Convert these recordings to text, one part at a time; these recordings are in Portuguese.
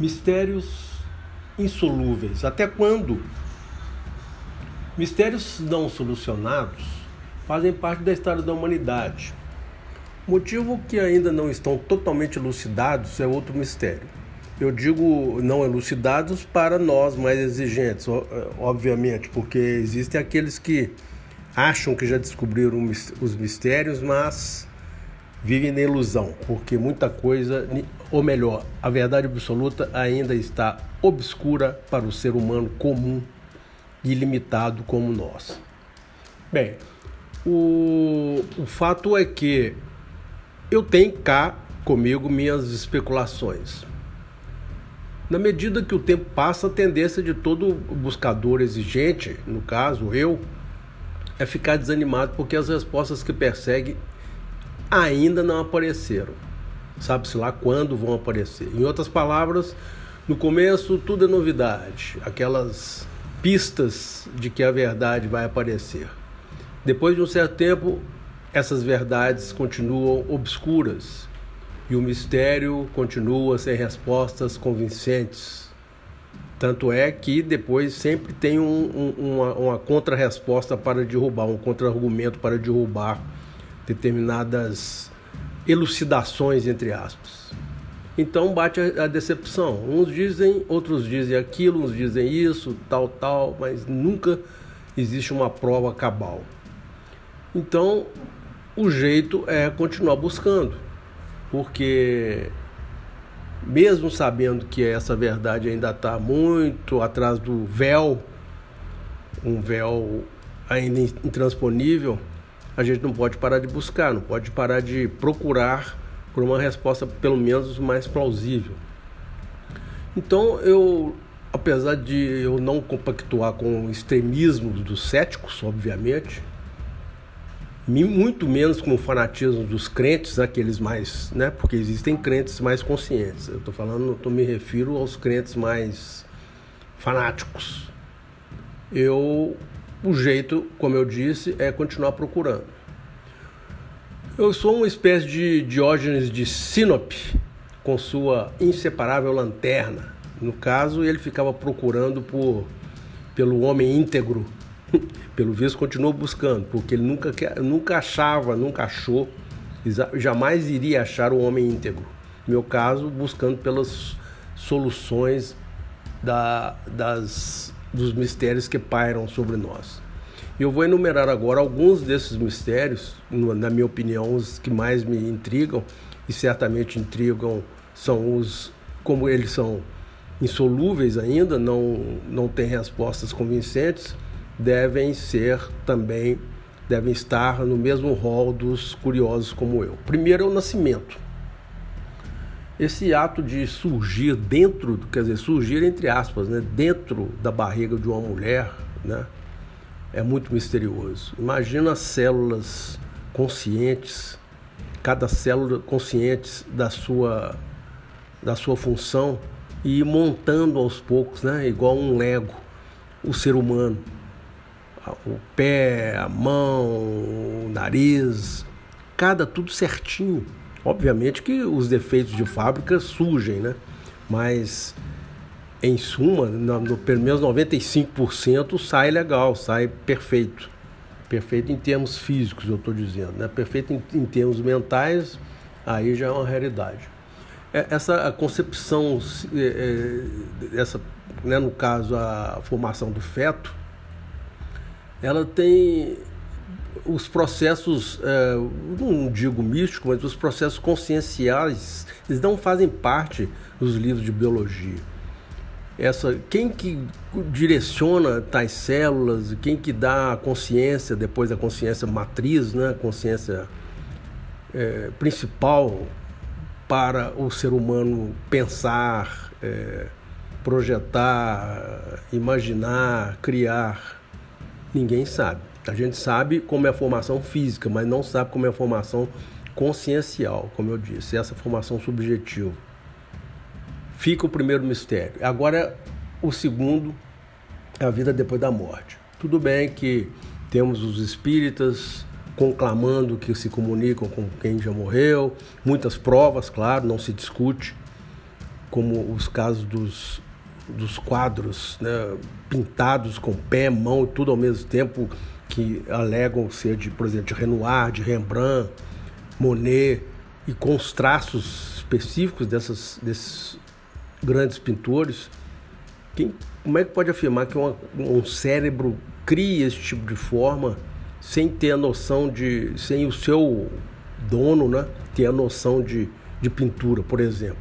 Mistérios insolúveis. Até quando? Mistérios não solucionados fazem parte da história da humanidade. Motivo que ainda não estão totalmente elucidados é outro mistério. Eu digo não elucidados para nós mais exigentes, obviamente, porque existem aqueles que acham que já descobriram os mistérios, mas vivem na ilusão, porque muita coisa, ou melhor, a verdade absoluta ainda está obscura para o ser humano comum e limitado como nós. Bem, o, o fato é que eu tenho cá comigo minhas especulações. Na medida que o tempo passa, a tendência de todo buscador exigente, no caso eu, é ficar desanimado porque as respostas que persegue ainda não apareceram. Sabe-se lá quando vão aparecer. Em outras palavras, no começo tudo é novidade, aquelas pistas de que a verdade vai aparecer. Depois de um certo tempo, essas verdades continuam obscuras e o mistério continua sem respostas convincentes. Tanto é que depois sempre tem um, um, uma, uma contra-resposta para derrubar, um contra-argumento para derrubar determinadas elucidações, entre aspas. Então bate a, decepção. Uns dizem, outros dizem aquilo, uns dizem isso, tal, tal, mas nunca existe uma prova cabal. Então, o jeito é continuar buscando, porque mesmo sabendo que essa verdade ainda está muito atrás do véu, um véu ainda intransponível, a gente não pode parar de buscar, não pode parar de procurar por uma resposta pelo menos mais plausível. Então eu, apesar de eu não compactuar com o extremismo dos céticos, obviamente, muito menos com o fanatismo dos crentes, aqueles mais, né? Porque existem crentes mais conscientes. Eu estou falando, eu me refiro aos crentes mais fanáticos. Eu, o jeito, como eu disse, é continuar procurando. Eu sou uma espécie de Diógenes de Sinope, com sua inseparável lanterna. No caso, ele ficava procurando por, pelo homem íntegro. Pelo visto, continuou buscando, porque ele nunca, nunca achava, nunca achou, jamais iria achar o homem íntegro. No meu caso, buscando pelas soluções da, das, dos mistérios que pairam sobre nós. Eu vou enumerar agora alguns desses mistérios, na minha opinião, os que mais me intrigam e certamente intrigam são os como eles são insolúveis ainda, não não têm respostas convincentes, devem ser também devem estar no mesmo rol dos curiosos como eu. Primeiro é o nascimento. Esse ato de surgir dentro, quer dizer, surgir entre aspas, né, dentro da barriga de uma mulher, né, é muito misterioso. Imagina as células conscientes, cada célula consciente da sua, da sua função e montando aos poucos, né? igual um lego, o ser humano. O pé, a mão, o nariz, cada tudo certinho. Obviamente que os defeitos de fábrica surgem, né? Mas em suma, no, pelo menos 95% sai legal, sai perfeito. Perfeito em termos físicos, eu estou dizendo. Né? Perfeito em, em, termos mentais, aí já é uma realidade. É, essa concepção, é, é, essa, né, no caso, a formação do feto, ela tem os processos, é, não digo místicos, mas os processos conscienciais, eles não fazem parte dos livros de biologia essa quem que direciona tais células, quem que dá a consciência depois da consciência matriz, né, consciência é, principal para o ser humano pensar, é, projetar, imaginar, criar, ninguém sabe. A gente sabe como é a formação física, mas não sabe como é a formação consciencial, como eu disse, essa formação subjetiva fica o primeiro mistério. Agora, o segundo é a vida depois da morte. Tudo bem que temos os espíritas conclamando que se comunicam com quem já morreu, muitas provas, claro, não se discute. como os casos dos, dos quadros né, pintados com pé, mão e tudo ao mesmo tempo, que alegam ser de, por exemplo, de Renoir, de Rembrandt, Monet, e com os traços específicos dessas, desses grandes pintores. Quem, como é que pode afirmar que uma, um cérebro cria esse tipo de forma sem ter a noção de. sem o seu dono né, ter a noção de, de pintura, por exemplo?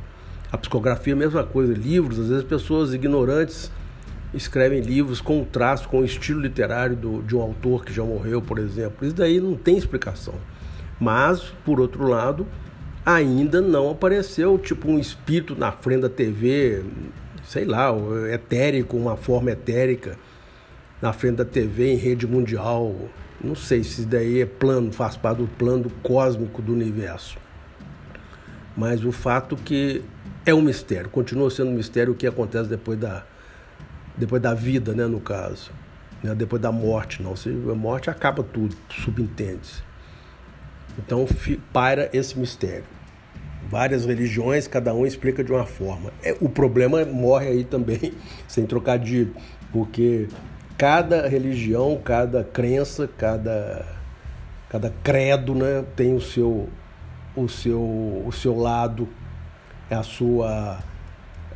A psicografia é a mesma coisa, livros, às vezes pessoas ignorantes escrevem livros com o traço, com o estilo literário do, de um autor que já morreu, por exemplo. Isso daí não tem explicação. Mas, por outro lado, ainda não apareceu tipo um espírito na frente da TV, sei lá, etérico, uma forma etérica na frente da TV em rede mundial. Não sei se isso daí é plano, faz parte do plano cósmico do universo. Mas o fato que é um mistério, continua sendo um mistério o que acontece depois da, depois da vida, né, no caso. Né, depois da morte, não. Se a morte acaba tudo, subentende-se. Então paira esse mistério. Várias religiões, cada um explica de uma forma. É, o problema morre aí também, sem trocadilho, porque cada religião, cada crença, cada, cada credo né, tem o seu, o, seu, o seu lado, é a sua,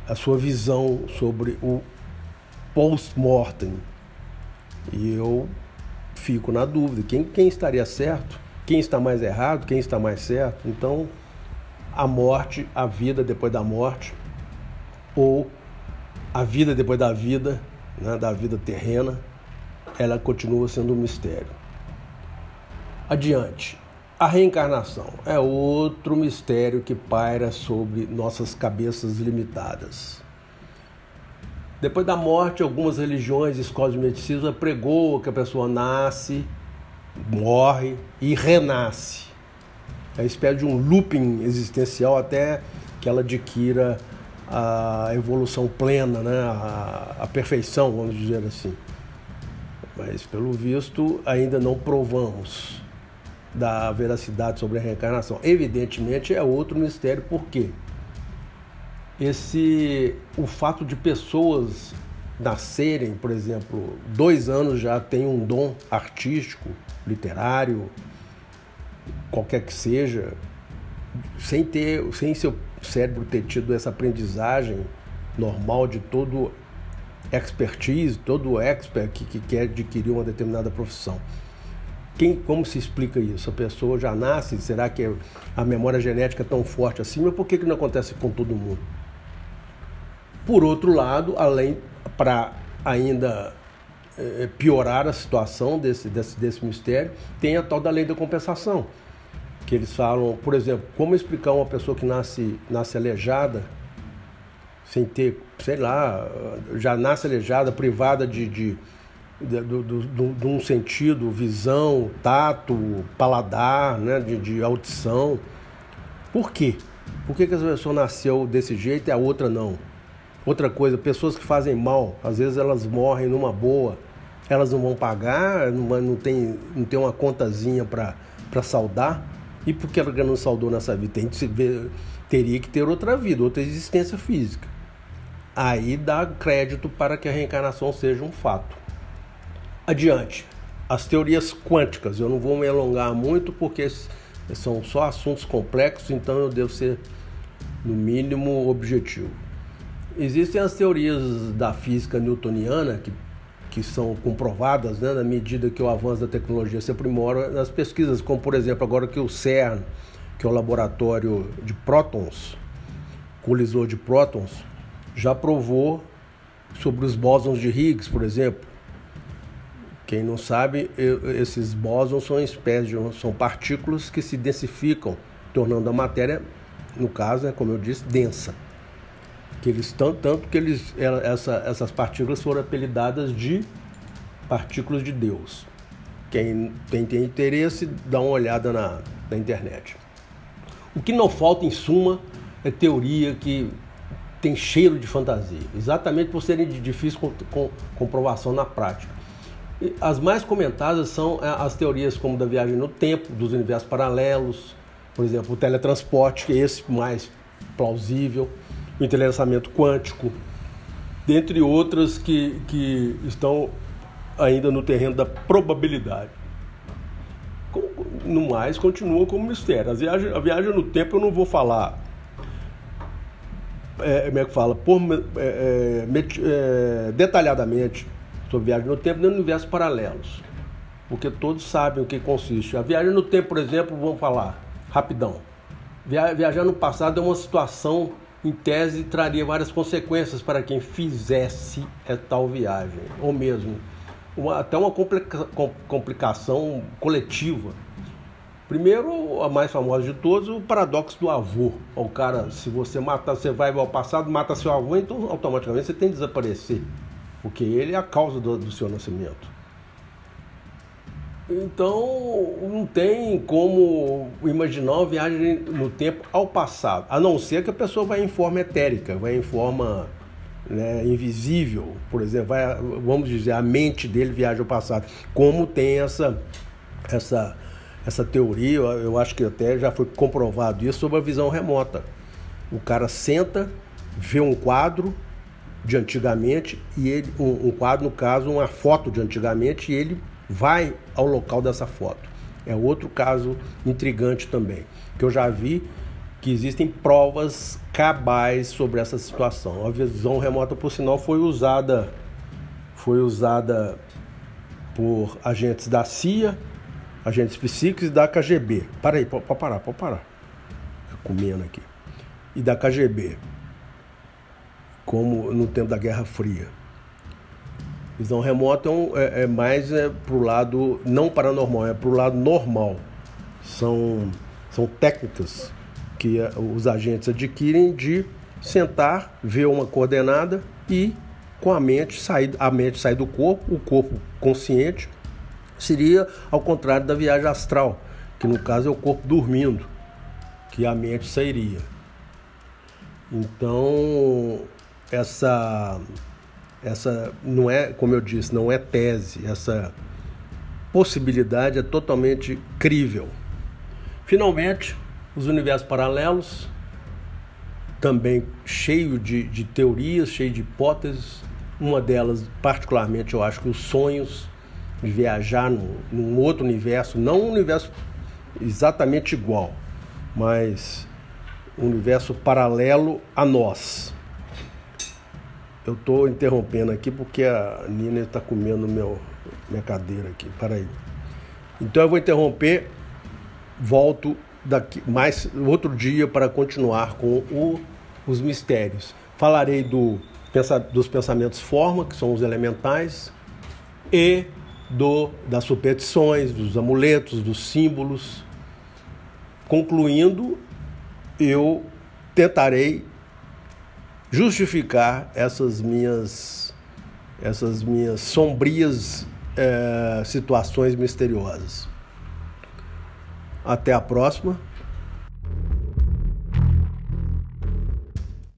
a sua visão sobre o post-mortem. E eu fico na dúvida: quem, quem estaria certo? quem está mais errado, quem está mais certo. Então, a morte, a vida depois da morte, ou a vida depois da vida, né, da vida terrena, ela continua sendo um mistério. Adiante. A reencarnação é outro mistério que paira sobre nossas cabeças limitadas. Depois da morte, algumas religiões, escolas de medicina pregou que a pessoa nasce morre e renasce. É uma espécie de um looping existencial até que ela adquira a evolução plena, né? a, a perfeição, vamos dizer assim. Mas, pelo visto, ainda não provamos da veracidade sobre a reencarnação. Evidentemente, é outro mistério, por quê? Esse, o fato de pessoas nascerem, por exemplo, dois anos já têm um dom artístico, literário, qualquer que seja, sem ter, sem seu cérebro ter tido essa aprendizagem normal de todo expertise, todo expert que, que quer adquirir uma determinada profissão. Quem, como se explica isso? A pessoa já nasce, será que a memória genética é tão forte assim? Mas por que, que não acontece com todo mundo? Por outro lado, além para ainda é, piorar a situação desse, desse, desse mistério, tem a tal da lei da compensação. Que eles falam, por exemplo, como explicar uma pessoa que nasce, nasce aleijada, sem ter, sei lá, já nasce aleijada, privada de, de, de, de, de um sentido, visão, tato, paladar, né, de, de audição. Por quê? Por que, que essa pessoa nasceu desse jeito e a outra não? Outra coisa, pessoas que fazem mal, às vezes elas morrem numa boa, elas não vão pagar, não, não, tem, não tem uma contazinha para saldar. E por que ela não saldou nessa vida? Tem que ver, teria que ter outra vida, outra existência física. Aí dá crédito para que a reencarnação seja um fato. Adiante. As teorias quânticas, eu não vou me alongar muito porque são só assuntos complexos, então eu devo ser, no mínimo, objetivo. Existem as teorias da física newtoniana que, que são comprovadas né, na medida que o avanço da tecnologia se aprimora nas pesquisas, como por exemplo agora que o CERN, que é o laboratório de prótons, colisor de prótons, já provou sobre os bósons de Higgs, por exemplo. Quem não sabe, esses bósons são espécies são partículas que se densificam, tornando a matéria, no caso, é como eu disse, densa que eles tanto, tanto que eles essa, essas partículas foram apelidadas de partículas de Deus. Quem tem, tem interesse, dá uma olhada na, na internet. O que não falta, em suma, é teoria que tem cheiro de fantasia, exatamente por serem de difícil comprovação na prática. As mais comentadas são é, as teorias como da viagem no tempo, dos universos paralelos, por exemplo, o teletransporte, que é esse mais plausível o entrelaçamento quântico, dentre outras que, que estão ainda no terreno da probabilidade. No mais, continua como mistério. A viagem, a viagem no tempo eu não vou falar é, como é que fala, por, é, é, é, detalhadamente sobre viagem no tempo nem no universo paralelos. Porque todos sabem o que consiste. A viagem no tempo, por exemplo, vamos falar rapidão. Viajar no passado é uma situação, em tese, traria várias consequências para quem fizesse tal viagem, ou mesmo uma, até uma complica, complicação coletiva Primeiro, a mais famosa de todos, o paradoxo do avô. O cara, se você matar, você vai ao passado, mata seu avô, então automaticamente você tem que desaparecer. Porque ele é a causa do, do seu nascimento. Então, não tem como imaginar uma viagem no tempo ao passado, a não ser que a pessoa vá em forma etérica, vai em forma né, invisível, por exemplo, vai, vamos dizer, a mente dele viaja ao passado, como tem essa, essa essa teoria, eu acho que até já foi comprovado isso sobre a visão remota. O cara senta, vê um quadro de antigamente e ele um, um, quadro no caso uma foto de antigamente e ele vai ao local dessa foto. É outro caso intrigante também, que eu já vi que existem provas cabais sobre essa situação. A visão remota, por sinal, foi usada foi usada por agentes da CIA agentes psíquicos e da KGB. Para aí, pode parar, pode parar. Tá comendo aqui. E da KGB. Como no tempo da Guerra Fria. Visão remota é, um, é, é mais é, para o lado não paranormal, é para o lado normal. São, são técnicas que é, os agentes adquirem de sentar, ver uma coordenada e com a mente sair, a mente sair do corpo, o corpo consciente Seria ao contrário da viagem astral, que no caso é o corpo dormindo, que a mente sairia. Então, essa essa não é, como eu disse, não é tese, essa possibilidade é totalmente crível. Finalmente, os universos paralelos, também cheio de, de teorias, cheio de hipóteses. Uma delas, particularmente, eu acho que os sonhos de viajar num, num outro universo, não um universo exatamente igual, mas um universo paralelo a nós. Eu estou interrompendo aqui porque a Nina está comendo meu, minha cadeira aqui. Para aí. Então eu vou interromper, volto daqui mais outro dia para continuar com o, os mistérios. Falarei do, dos pensamentos forma, que são os elementais, e do, das superstições, dos amuletos, dos símbolos. Concluindo, eu tentarei justificar essas minhas, essas minhas sombrias é, situações misteriosas. Até a próxima.